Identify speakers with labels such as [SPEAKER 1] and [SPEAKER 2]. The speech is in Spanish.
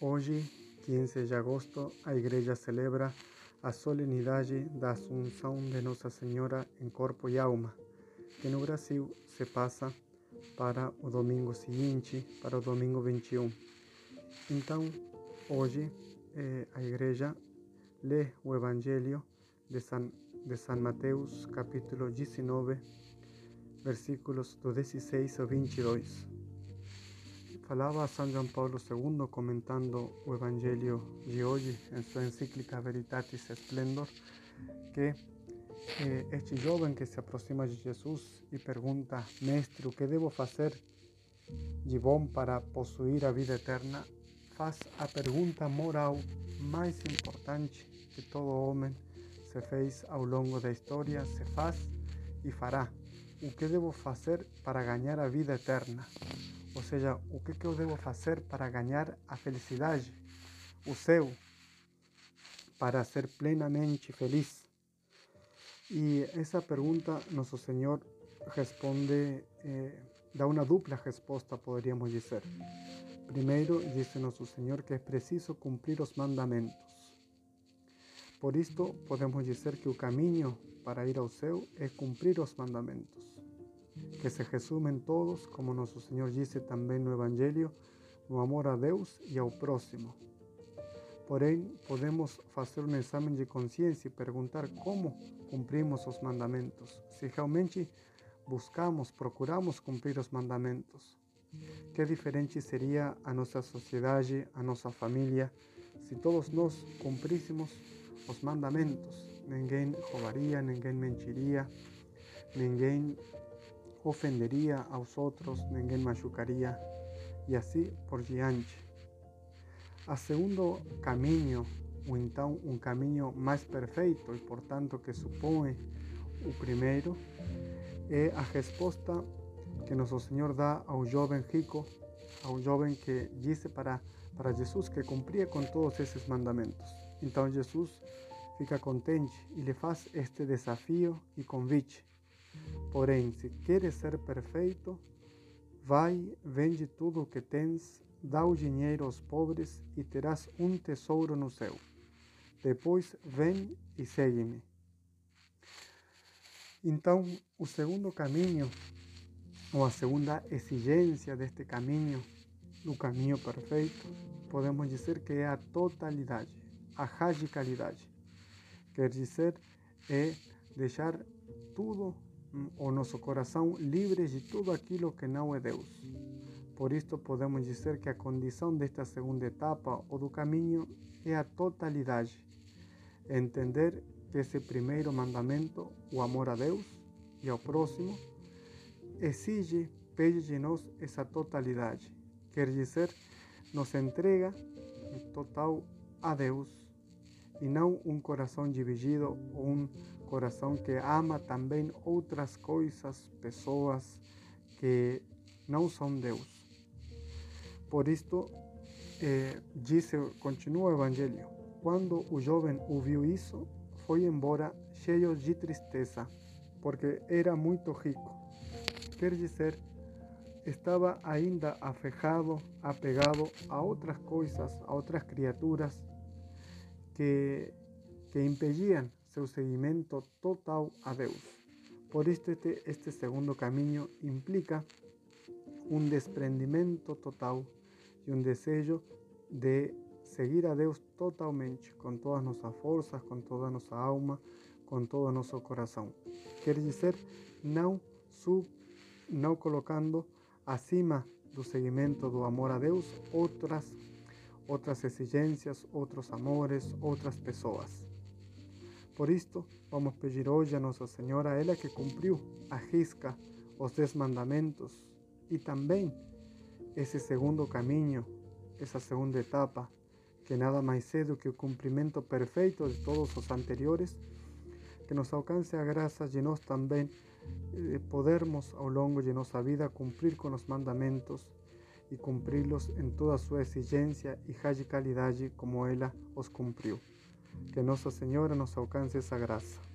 [SPEAKER 1] Hoje, 15 de agosto, a igreja celebra a solenidade da Assunção de Nossa Senhora em corpo e alma, que no Brasil se passa para o domingo seguinte, para o domingo 21. Então, hoje, eh, a igreja lê o Evangelho de San, de Mateus, capítulo 19, versículos do 16 ao 22. Falava São João Paulo II comentando o Evangelho de hoje em sua encíclica Veritatis Splendor, que eh, este jovem que se aproxima de Jesus e pergunta, Mestre, o que devo fazer de bom para possuir a vida eterna? Faz a pergunta moral mais importante que todo homem se fez ao longo da história, se faz e fará. O que devo fazer para ganhar a vida eterna? Ou seja, o que, que eu devo fazer para ganhar a felicidade, o céu, para ser plenamente feliz? E essa pergunta, Nosso Senhor responde, eh, dá uma dupla resposta, poderíamos dizer. Primeiro, disse Nosso Senhor que é preciso cumprir os mandamentos. Por isto, podemos dizer que o caminho para ir ao céu é cumprir os mandamentos, que se resumem todos, como Nosso Senhor disse também no Evangelho, no amor a Deus e ao próximo. Porém, podemos fazer um exame de consciência e perguntar como cumprimos os mandamentos, se realmente buscamos, procuramos cumprir os mandamentos. Que diferente seria a nossa sociedade, a nossa família, se todos nós cumpríssemos os mandamentos. Ninguém roubaria, ninguém mentiria, ninguém ofenderia aos outros, ninguém machucaria e assim por diante. A segundo caminho, ou então um caminho mais perfeito e portanto que supõe o primeiro, é a resposta que Nosso Senhor dá ao jovem rico, ao jovem que disse para, para Jesus que cumpria com todos esses mandamentos. Então Jesus fica contente e lhe faz este desafio e convite. Porém, se queres ser perfeito, vai, vende tudo o que tens, dá o dinheiro aos pobres e terás um tesouro no céu. Depois vem e segue-me. Então, o segundo caminho, ou a segunda exigência deste caminho, do caminho perfeito, podemos dizer que é a totalidade, a radicalidade. Quer dizer, é deixar tudo o nosso coração livre de tudo aquilo que não é Deus. Por isto podemos dizer que a condição desta segunda etapa ou do caminho é a totalidade. Entender que esse primeiro mandamento, o amor a Deus e ao próximo, exige, pede de nós essa totalidade. Quer dizer, nos entrega total a Deus e não um coração dividido ou um coração que ama também outras coisas, pessoas que não são Deus. Por isto, eh, disse, continua o Evangelho, quando o jovem ouviu isso, foi embora cheio de tristeza, porque era muito rico. Quer dizer, estava ainda afejado, apegado a outras coisas, a outras criaturas que, que impediam seu seguimento total a Deus. Por isto, este, este segundo caminho implica um desprendimento total e um desejo de seguir a Deus totalmente, com todas nossas forças, com toda nossa alma, com todo nosso coração. Quer dizer, não, sub, não colocando acima do seguimento do amor a Deus outras, outras exigências, outros amores, outras pessoas. Por isto, vamos pedir hoje a Nossa Senhora, ela que cumpriu a risca os dez mandamentos e também esse segundo caminho, essa segunda etapa, que nada mais é do que o cumprimento perfeito de todos os anteriores, que nos alcance a graça de nós também eh, podermos ao longo de nossa vida cumprir com os mandamentos e cumpri-los em toda a sua exigência e radicalidade como ela os cumpriu. Que Nossa Senhora nos alcance essa graça.